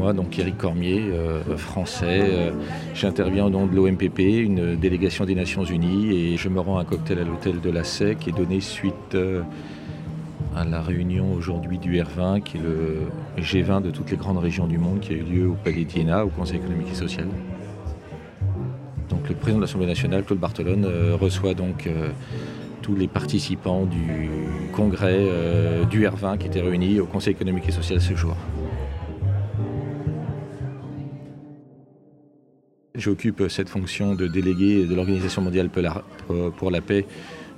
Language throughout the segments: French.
moi, donc Eric Cormier, euh, français. J'interviens au nom de l'OMPP, une délégation des Nations Unies, et je me rends à un cocktail à l'hôtel de la SEC qui est donné suite à la réunion aujourd'hui du R20, qui est le G20 de toutes les grandes régions du monde, qui a eu lieu au Palais d'Iéna, au Conseil économique et social. Donc le président de l'Assemblée nationale, Claude Barthelone, reçoit donc tous les participants du congrès euh, du R20 qui étaient réunis au Conseil économique et social ce jour. J'occupe cette fonction de délégué de l'Organisation mondiale pour la paix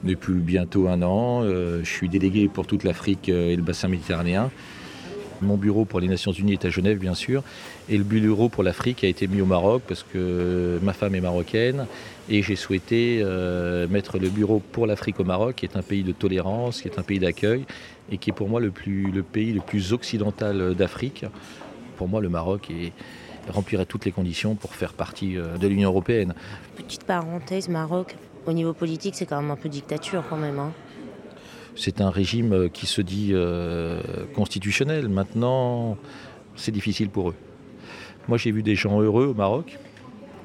depuis bientôt un an. Euh, je suis délégué pour toute l'Afrique euh, et le bassin méditerranéen. Mon bureau pour les Nations Unies est à Genève, bien sûr, et le bureau pour l'Afrique a été mis au Maroc parce que ma femme est marocaine et j'ai souhaité euh, mettre le bureau pour l'Afrique au Maroc, qui est un pays de tolérance, qui est un pays d'accueil et qui est pour moi le, plus, le pays le plus occidental d'Afrique. Pour moi, le Maroc remplirait toutes les conditions pour faire partie euh, de l'Union européenne. Petite parenthèse, Maroc, au niveau politique, c'est quand même un peu dictature quand même. Hein. C'est un régime euh, qui se dit euh, constitutionnel. Maintenant, c'est difficile pour eux. Moi, j'ai vu des gens heureux au Maroc.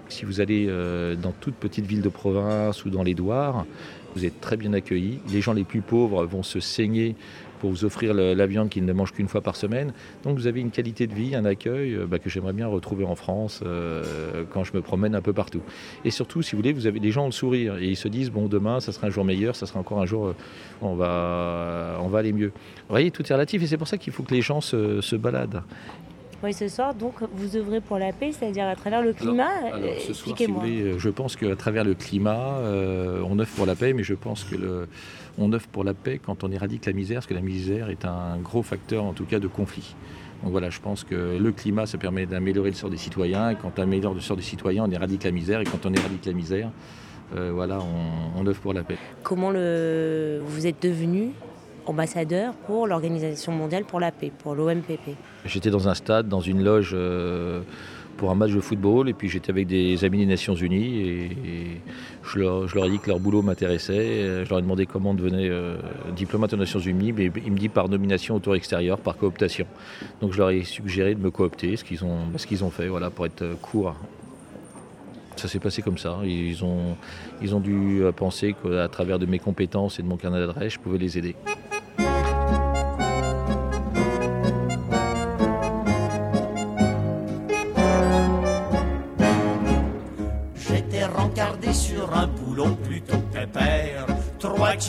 Si vous allez euh, dans toute petite ville de province ou dans les douars, vous êtes très bien accueillis. Les gens les plus pauvres vont se saigner pour vous offrir la viande qu'ils ne mangent qu'une fois par semaine. Donc vous avez une qualité de vie, un accueil euh, bah, que j'aimerais bien retrouver en France euh, quand je me promène un peu partout. Et surtout, si vous voulez, vous avez des gens ont le sourire et ils se disent bon demain ça sera un jour meilleur, ça sera encore un jour, euh, on va, on va aller mieux. Vous voyez, tout est relatif et c'est pour ça qu'il faut que les gens se baladent. Oui, ce soir, donc, vous œuvrez pour la paix, c'est-à-dire à travers le climat alors, ce soir, si vous voulez, Je pense qu'à travers le climat, on œuvre pour la paix, mais je pense que le, on œuvre pour la paix quand on éradique la misère, parce que la misère est un gros facteur, en tout cas, de conflit. Donc voilà, je pense que le climat, ça permet d'améliorer le sort des citoyens. Et quand on améliore le sort des citoyens, on éradique la misère. Et quand on éradique la misère, euh, voilà, on, œuvre pour la paix. Comment le... vous êtes devenu ambassadeur pour l'Organisation mondiale pour la paix, pour l'OMPP J'étais dans un stade, dans une loge. Euh, pour un match de football. Et puis j'étais avec des amis des Nations Unies et, je, leur, ai dit que leur boulot m'intéressait. Je leur ai demandé comment devenir euh, diplomate aux Nations Unies. Mais ils me disent par nomination au tour extérieur, par cooptation. Donc je leur ai suggéré de me coopter, ce qu'ils ont, ce qu'ils ont fait, voilà, pour être court. Ça s'est passé comme ça. Ils ont, ils ont dû penser qu'à travers de mes compétences et de mon carnet d'adresse, je pouvais les aider.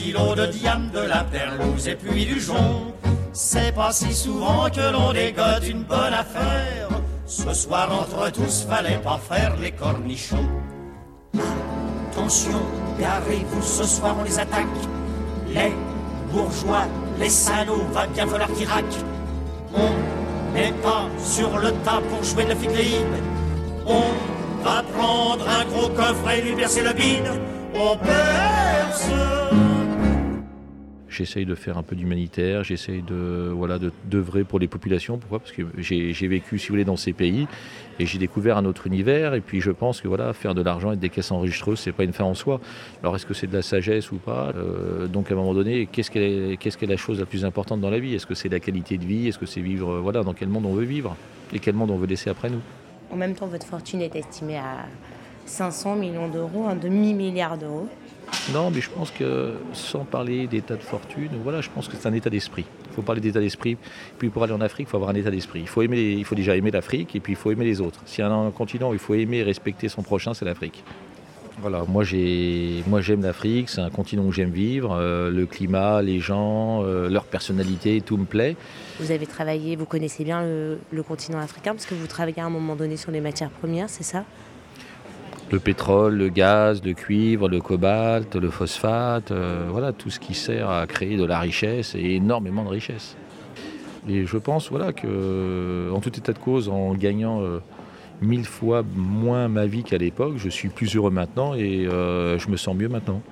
De diamant, de la perlouse et puis du jonc. C'est pas si souvent que l'on dégote une bonne affaire. Ce soir, entre tous, fallait pas faire les cornichons. Attention, garez-vous, ce soir on les attaque. Les bourgeois, les salauds, va bien falloir qu'ils raquent. On n'est pas sur le tas pour jouer de figline. On va prendre un gros coffre et lui percer le bide. On perce. J'essaye de faire un peu d'humanitaire, j'essaye de voilà d'œuvrer pour les populations. Pourquoi? Parce que j'ai vécu, si vous voulez, dans ces pays et j'ai découvert un autre univers. Et puis je pense que voilà, faire de l'argent et des caisses enregistreuses, c'est pas une fin en soi. Alors est-ce que c'est de la sagesse ou pas? Euh, Donc à un moment donné, qu'est-ce qu'est est, la chose la plus importante dans la vie? Est-ce que c'est la qualité de vie? Est-ce que c'est vivre euh, voilà dans quel monde on veut vivre? Et quel monde on veut laisser après nous? En même temps, votre fortune est estimée à 500 millions d'euros, un demi-milliard d'euros. Non, mais je pense que sans parler d'état de fortune, voilà, je pense que c'est un état d'esprit. Il faut parler d'état d'esprit. Puis pour aller en Afrique, il faut avoir un état d'esprit. Il faut aimer, il faut déjà aimer l'Afrique et puis il faut aimer les autres. S'il y a un continent où il faut aimer et respecter son prochain, c'est l'Afrique. Voilà, moi j'ai, moi j'aime l'Afrique, c'est un continent où j'aime vivre, euh, le climat, les gens, euh, leur personnalité, tout me plaît. Vous avez travaillé, vous connaissez bien le continent africain parce que vous travaillez à un moment donné sur les matières premières, c'est ça? Le pétrole, le gaz, le cuivre, le cobalt, le phosphate, euh, voilà, tout ce qui sert à créer de la richesse et énormément de richesse. Et je pense voilà, que, en tout état de cause, en gagnant euh, mille fois moins ma vie qu'à l'époque, je suis plus heureux maintenant et euh, je me sens mieux maintenant.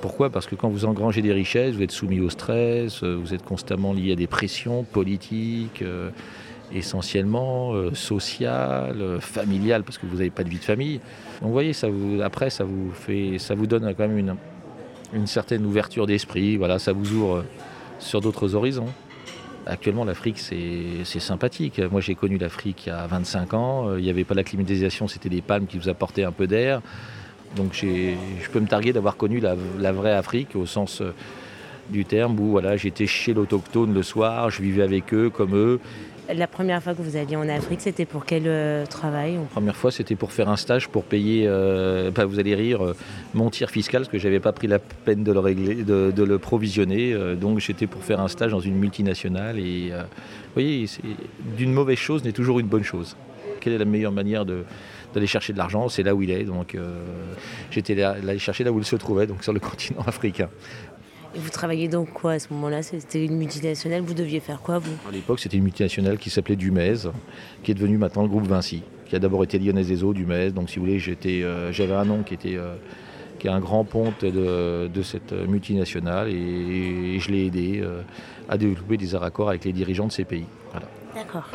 Pourquoi? Parce que quand vous engrangez des richesses, vous êtes soumis au stress, vous êtes constamment lié à des pressions politiques essentiellement euh, social, euh, familial, parce que vous n'avez pas de vie de famille. Donc vous voyez, ça vous, après, ça vous, fait, ça vous donne quand même une, une certaine ouverture d'esprit, voilà, ça vous ouvre sur d'autres horizons. Actuellement, l'Afrique, c'est sympathique. Moi, j'ai connu l'Afrique il y a 25 ans. Euh, il n'y avait pas la climatisation, c'était des palmes qui vous apportaient un peu d'air. Donc, je peux me targuer d'avoir connu la, vraie Afrique au sens euh, du terme où voilà, j'étais chez l'autochtone le soir, je vivais avec eux comme eux. La première fois que vous alliez en Afrique, c'était pour quel euh, travail La première fois, c'était pour faire un stage pour payer, euh, bah, vous allez rire, euh, mon tir fiscal, parce que je n'avais pas pris la peine de le, régler, de, le provisionner. donc j'étais pour faire un stage dans une multinationale. Et vous voyez, d'une mauvaise chose n'est toujours une bonne chose. Quelle est la meilleure manière d'aller chercher de l'argent, c'est là où il est. Donc j'étais allé chercher là où il se trouvait, donc sur le continent africain. Et vous travailliez donc quoi à ce moment-là? C'était une multinationale, vous deviez faire quoi vous? À l'époque, c'était une multinationale qui s'appelait Dumez, qui est devenue maintenant le groupe Vinci, qui a d'abord été Lyonnaise des Eaux, Dumez. Donc si vous voulez, euh, j'avais un nom qui était euh, qui est un grand ponte de, cette multinationale et, je l'ai aidé euh, à développer des accords avec les dirigeants de ces pays. D'accord.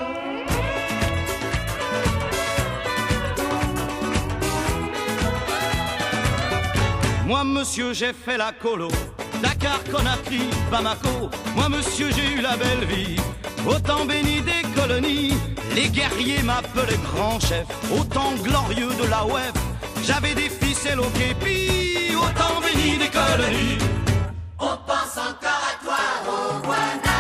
Moi, monsieur, j'ai fait la colo Dakar, Conakry, Bamako, moi monsieur j'ai eu la belle vie. Autant béni des colonies, les guerriers m'appelaient grand chef. Autant glorieux de la web, j'avais des ficelles au képi. Autant béni des colonies. On pense encore à toi, au Rwanda.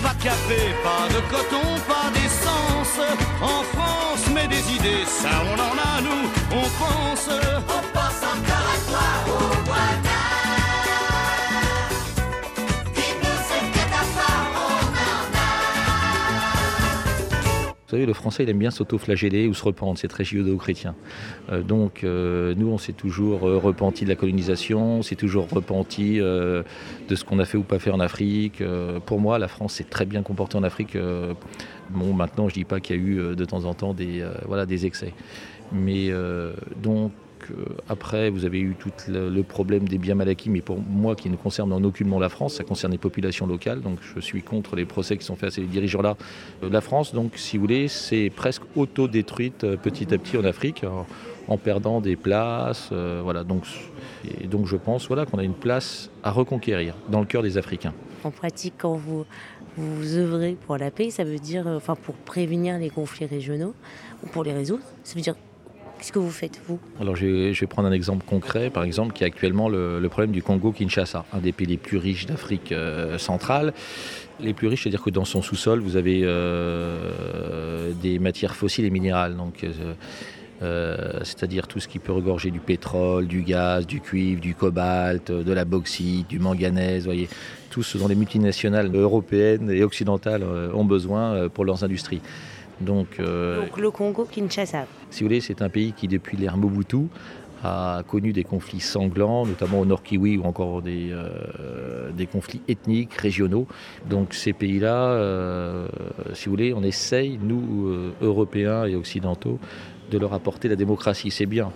Pas de café, pas de coton, ça on en a nous. On pense Vous savez, le français, il aime bien s'auto-flageller ou se rependre, c'est très judéo-chrétien. Euh, donc, euh, nous, on s'est toujours euh, repenti de la colonisation, on s'est toujours repenti de ce qu'on a fait ou pas fait en Afrique. pour moi, la France s'est très bien comportée en Afrique Bon, maintenant, je ne dis pas qu'il y a eu de temps en temps des, voilà, des excès. Mais donc, après, vous avez eu tout le, problème des biens mal acquis, mais pour moi, qui ne concerne en aucunement la France, ça concerne les populations locales. Donc, je suis contre les procès qui sont faits à ces dirigeants-là. La France, donc, si vous voulez, c'est presque auto-détruite petit à petit en Afrique, en, perdant des places. voilà. Donc, et donc, je pense voilà, qu'on a une place à reconquérir dans le cœur des Africains. En pratique, quand vous vous œuvrez pour la paix, ça veut dire, euh, enfin, pour prévenir les conflits régionaux ou pour les résoudre. Ça veut dire, qu'est-ce que vous faites, vous? Alors, je vais, prendre un exemple concret, par exemple, qui est actuellement le, problème du Congo-Kinshasa, un des pays les plus riches d'Afrique euh, centrale. Les plus riches, c'est-à-dire que dans son sous-sol, vous avez euh, des matières fossiles et minérales. Donc, c'est-à-dire tout ce qui peut regorger du pétrole, du gaz, du cuivre, du cobalt, de la bauxite, du manganèse, voyez, tout ce dont les multinationales européennes et occidentales euh, ont besoin euh, pour leurs industries. Donc, euh, Donc le Congo, Kinshasa. Si vous voulez, c'est un pays qui, depuis l'ère Mobutu, a connu des conflits sanglants, notamment au Nord Kiwi ou encore des, des conflits ethniques, régionaux. Donc ces pays-là, si vous voulez, on essaye, nous, Européens et Occidentaux, de leur apporter la démocratie. C'est bien.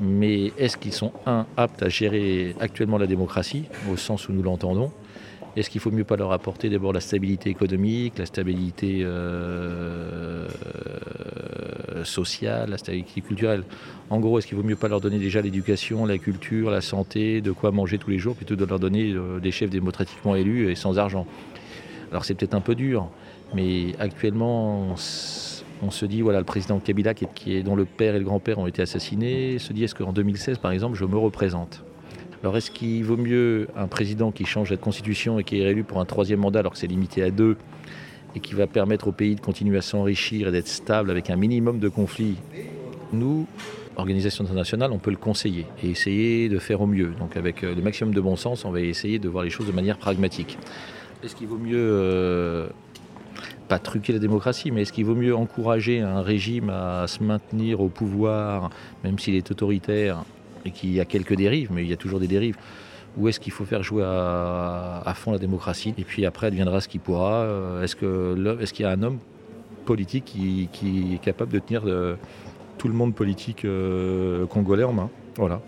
Mais est-ce qu'ils sont, un, aptes à gérer actuellement la démocratie, au sens où nous l'entendons? Est-ce qu'il faut mieux pas leur apporter d'abord la stabilité économique, la stabilité euh, sociale, la stabilité culturelle? En gros, est-ce qu'il vaut mieux pas leur donner déjà l'éducation, la culture, la santé, de quoi manger tous les jours, plutôt que de leur donner euh, des chefs démocratiquement élus et sans argent? Alors c'est peut-être un peu dur, mais actuellement, on se dit, voilà, le président Kabila, dont le père et le grand-père ont été assassinés, se dit, est-ce qu'en 2016, par exemple, je me représente? Alors est-ce qu'il vaut mieux un président qui change la constitution et qui est réélu pour un troisième mandat alors que c'est limité à deux et qui va permettre au pays de continuer à s'enrichir et d'être stable avec un minimum de conflits? Nous, organisation internationale, on peut le conseiller et essayer de faire au mieux. Donc avec euh, le maximum de bon sens, on va essayer de voir les choses de manière pragmatique. Est-ce qu'il vaut mieux... Euh, pas truquer la démocratie, mais est-ce qu'il vaut mieux encourager un régime à se maintenir au pouvoir, même s'il est autoritaire, et qu'il y a quelques dérives, mais il y a toujours des dérives. Ou est-ce qu'il faut faire jouer à, fond la démocratie Et puis après, deviendra ce qu'il pourra. Euh, est-ce qu'il y a un homme politique qui, est capable de tenir tout le monde politique euh, congolais en main? Voilà.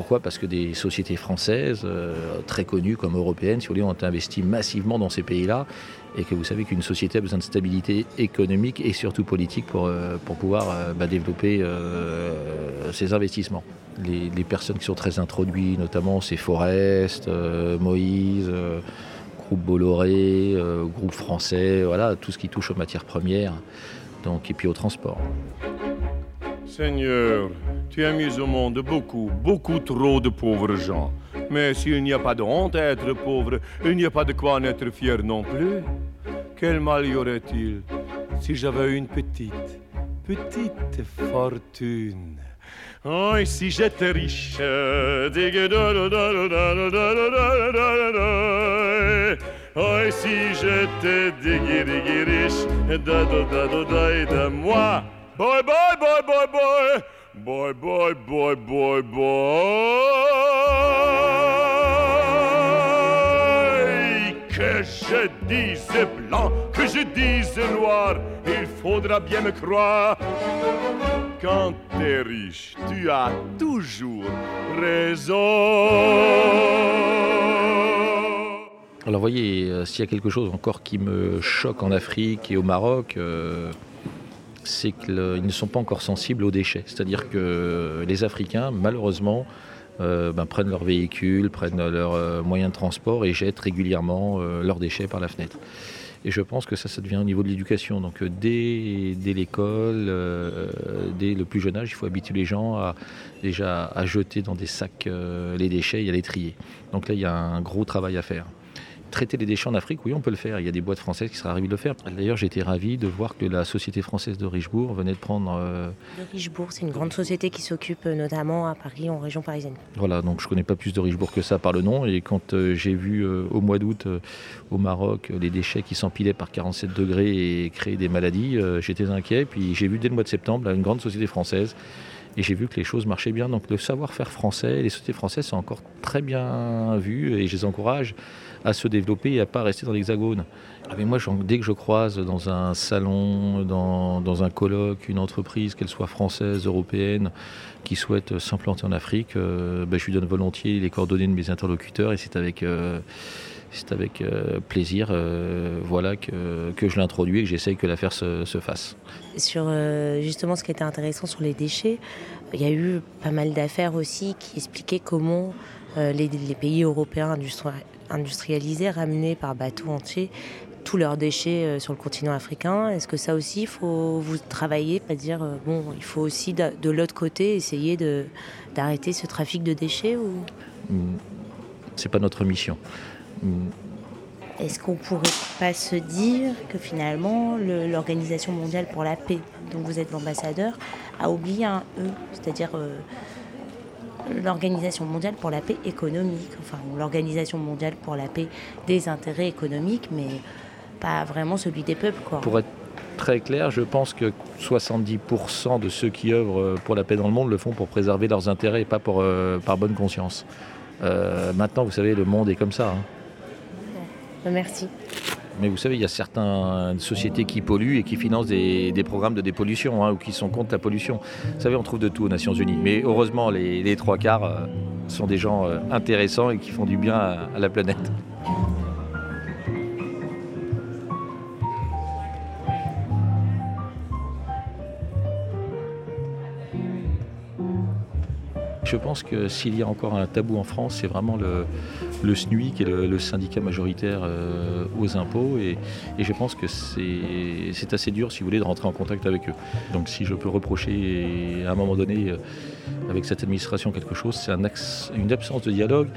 Pourquoi Parce que des sociétés françaises, très connues comme européennes, si vous ont investi massivement dans ces pays-là et que vous savez qu'une société a besoin de stabilité économique et surtout politique pour, pour pouvoir bah, développer ses investissements. Les, personnes qui sont très introduites, notamment c'est Forest, Moïse, groupe Bolloré, groupe français, voilà, tout ce qui touche aux matières premières et puis au transport. Seigneur, tu as mis au monde beaucoup, beaucoup trop de pauvres gens. Mais s'il n'y a pas de honte à être pauvre, il n'y a pas de quoi en être fier non plus. Quel mal y aurait-il si j'avais une petite, petite fortune? Oh, et si j'étais riche, Oh, et si j'étais riche, moi? Boy, boy, boy, boy, boy. Boy, boy, boy, boy, boy. Que je dise blanc, que je dise noir, il faudra bien me croire. Quand t'es riche, tu as toujours raison. Alors voyez, euh, s'il y a quelque chose encore qui me choque en Afrique et au Maroc, euh, c'est qu'ils ne sont pas encore sensibles aux déchets. C'est-à-dire que les Africains, malheureusement, euh, ben, prennent leurs véhicules, prennent leurs moyens de transport et jettent régulièrement leurs déchets par la fenêtre. Et je pense que ça, ça devient au niveau de l'éducation. Donc dès, l'école, dès le plus jeune âge, il faut habituer les gens à déjà à jeter dans des sacs les déchets et à les trier. Donc là, il y a un gros travail à faire traiter les déchets en Afrique, oui, on peut le faire. Il y a des boîtes françaises qui seraient ravies de le faire. D'ailleurs, j'étais ravi de voir que la société française de Richebourg venait de prendre. Euh... Richebourg, c'est une grande société qui s'occupe euh, notamment à Paris, en région parisienne. Voilà, donc je connais pas plus de Richebourg que ça par le nom. Et quand euh, j'ai vu euh, au mois d'août au Maroc les déchets qui s'empilaient par 47 degrés et créaient des maladies, j'étais inquiet. Puis j'ai vu dès le mois de septembre une grande société française et j'ai vu que les choses marchaient bien. Donc le savoir-faire français, les sociétés françaises sont encore très bien vues et je les encourage à se développer et à pas rester dans l'hexagone. Ah, mais moi, dès que je croise dans un salon, dans, un colloque, une entreprise, qu'elle soit française, européenne, qui souhaite s'implanter en Afrique, euh, ben, je lui donne volontiers les coordonnées de mes interlocuteurs et c'est avec, euh, c'est avec euh, plaisir voilà, que, que je l'introduis et que j'essaye que l'affaire se, se, fasse. Sur justement ce qui était intéressant sur les déchets, il y a eu pas mal d'affaires aussi qui expliquaient comment les, les, pays européens industrialisés, ramenés par bateau entier, tous leurs déchets euh, sur le continent africain. Est-ce que ça aussi, il faut vous travailler, pas dire euh, bon, il faut aussi de, l'autre côté essayer de d'arrêter ce trafic de déchets ou? Hmm. C'est pas notre mission. Hmm. Est-ce qu'on pourrait pas se dire que finalement l'Organisation mondiale pour la paix, dont vous êtes l'ambassadeur, a oublié un E, c'est-à-dire euh, l'Organisation mondiale pour la paix économique, enfin l'Organisation mondiale pour la paix des intérêts économiques, mais pas vraiment celui des peuples. Pour être très clair, je pense que 70% de ceux qui œuvrent pour la paix dans le monde le font pour préserver leurs intérêts et pas euh, par bonne conscience. Euh, maintenant, vous savez, le monde est comme ça. Hein. Merci. Mais vous savez, il y a certaines sociétés qui polluent et qui financent des, programmes de dépollution hein, ou qui sont contre la pollution. Vous savez, on trouve de tout aux Nations Unies. Mais heureusement, les, trois quarts euh, sont des gens euh, intéressants et qui font du bien à la planète. Je pense que s'il y a encore un tabou en France, c'est vraiment le, le SNUI, qui est le, syndicat majoritaire euh, aux impôts. Et, je pense que c'est assez dur, si vous voulez, de rentrer en contact avec eux. Donc si je peux reprocher à un moment donné euh, avec cette administration quelque chose, c'est un une absence de dialogue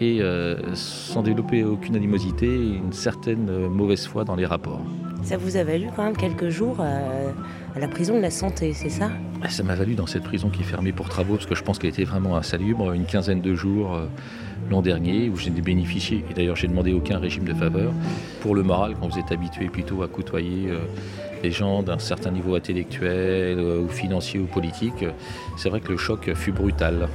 et euh, sans développer aucune animosité, une certaine mauvaise foi dans les rapports. Ça vous a valu quand même quelques jours la prison de la santé, c'est ça Ça m'a valu dans cette prison qui est fermée pour travaux, parce que je pense qu'elle était vraiment insalubre, une quinzaine de jours euh, l'an dernier, où j'ai bénéficié, et d'ailleurs j'ai demandé aucun régime de faveur. Pour le moral, quand vous êtes habitué plutôt à côtoyer euh, des gens d'un certain niveau intellectuel, euh, ou financier ou politique, c'est vrai que le choc fut brutal.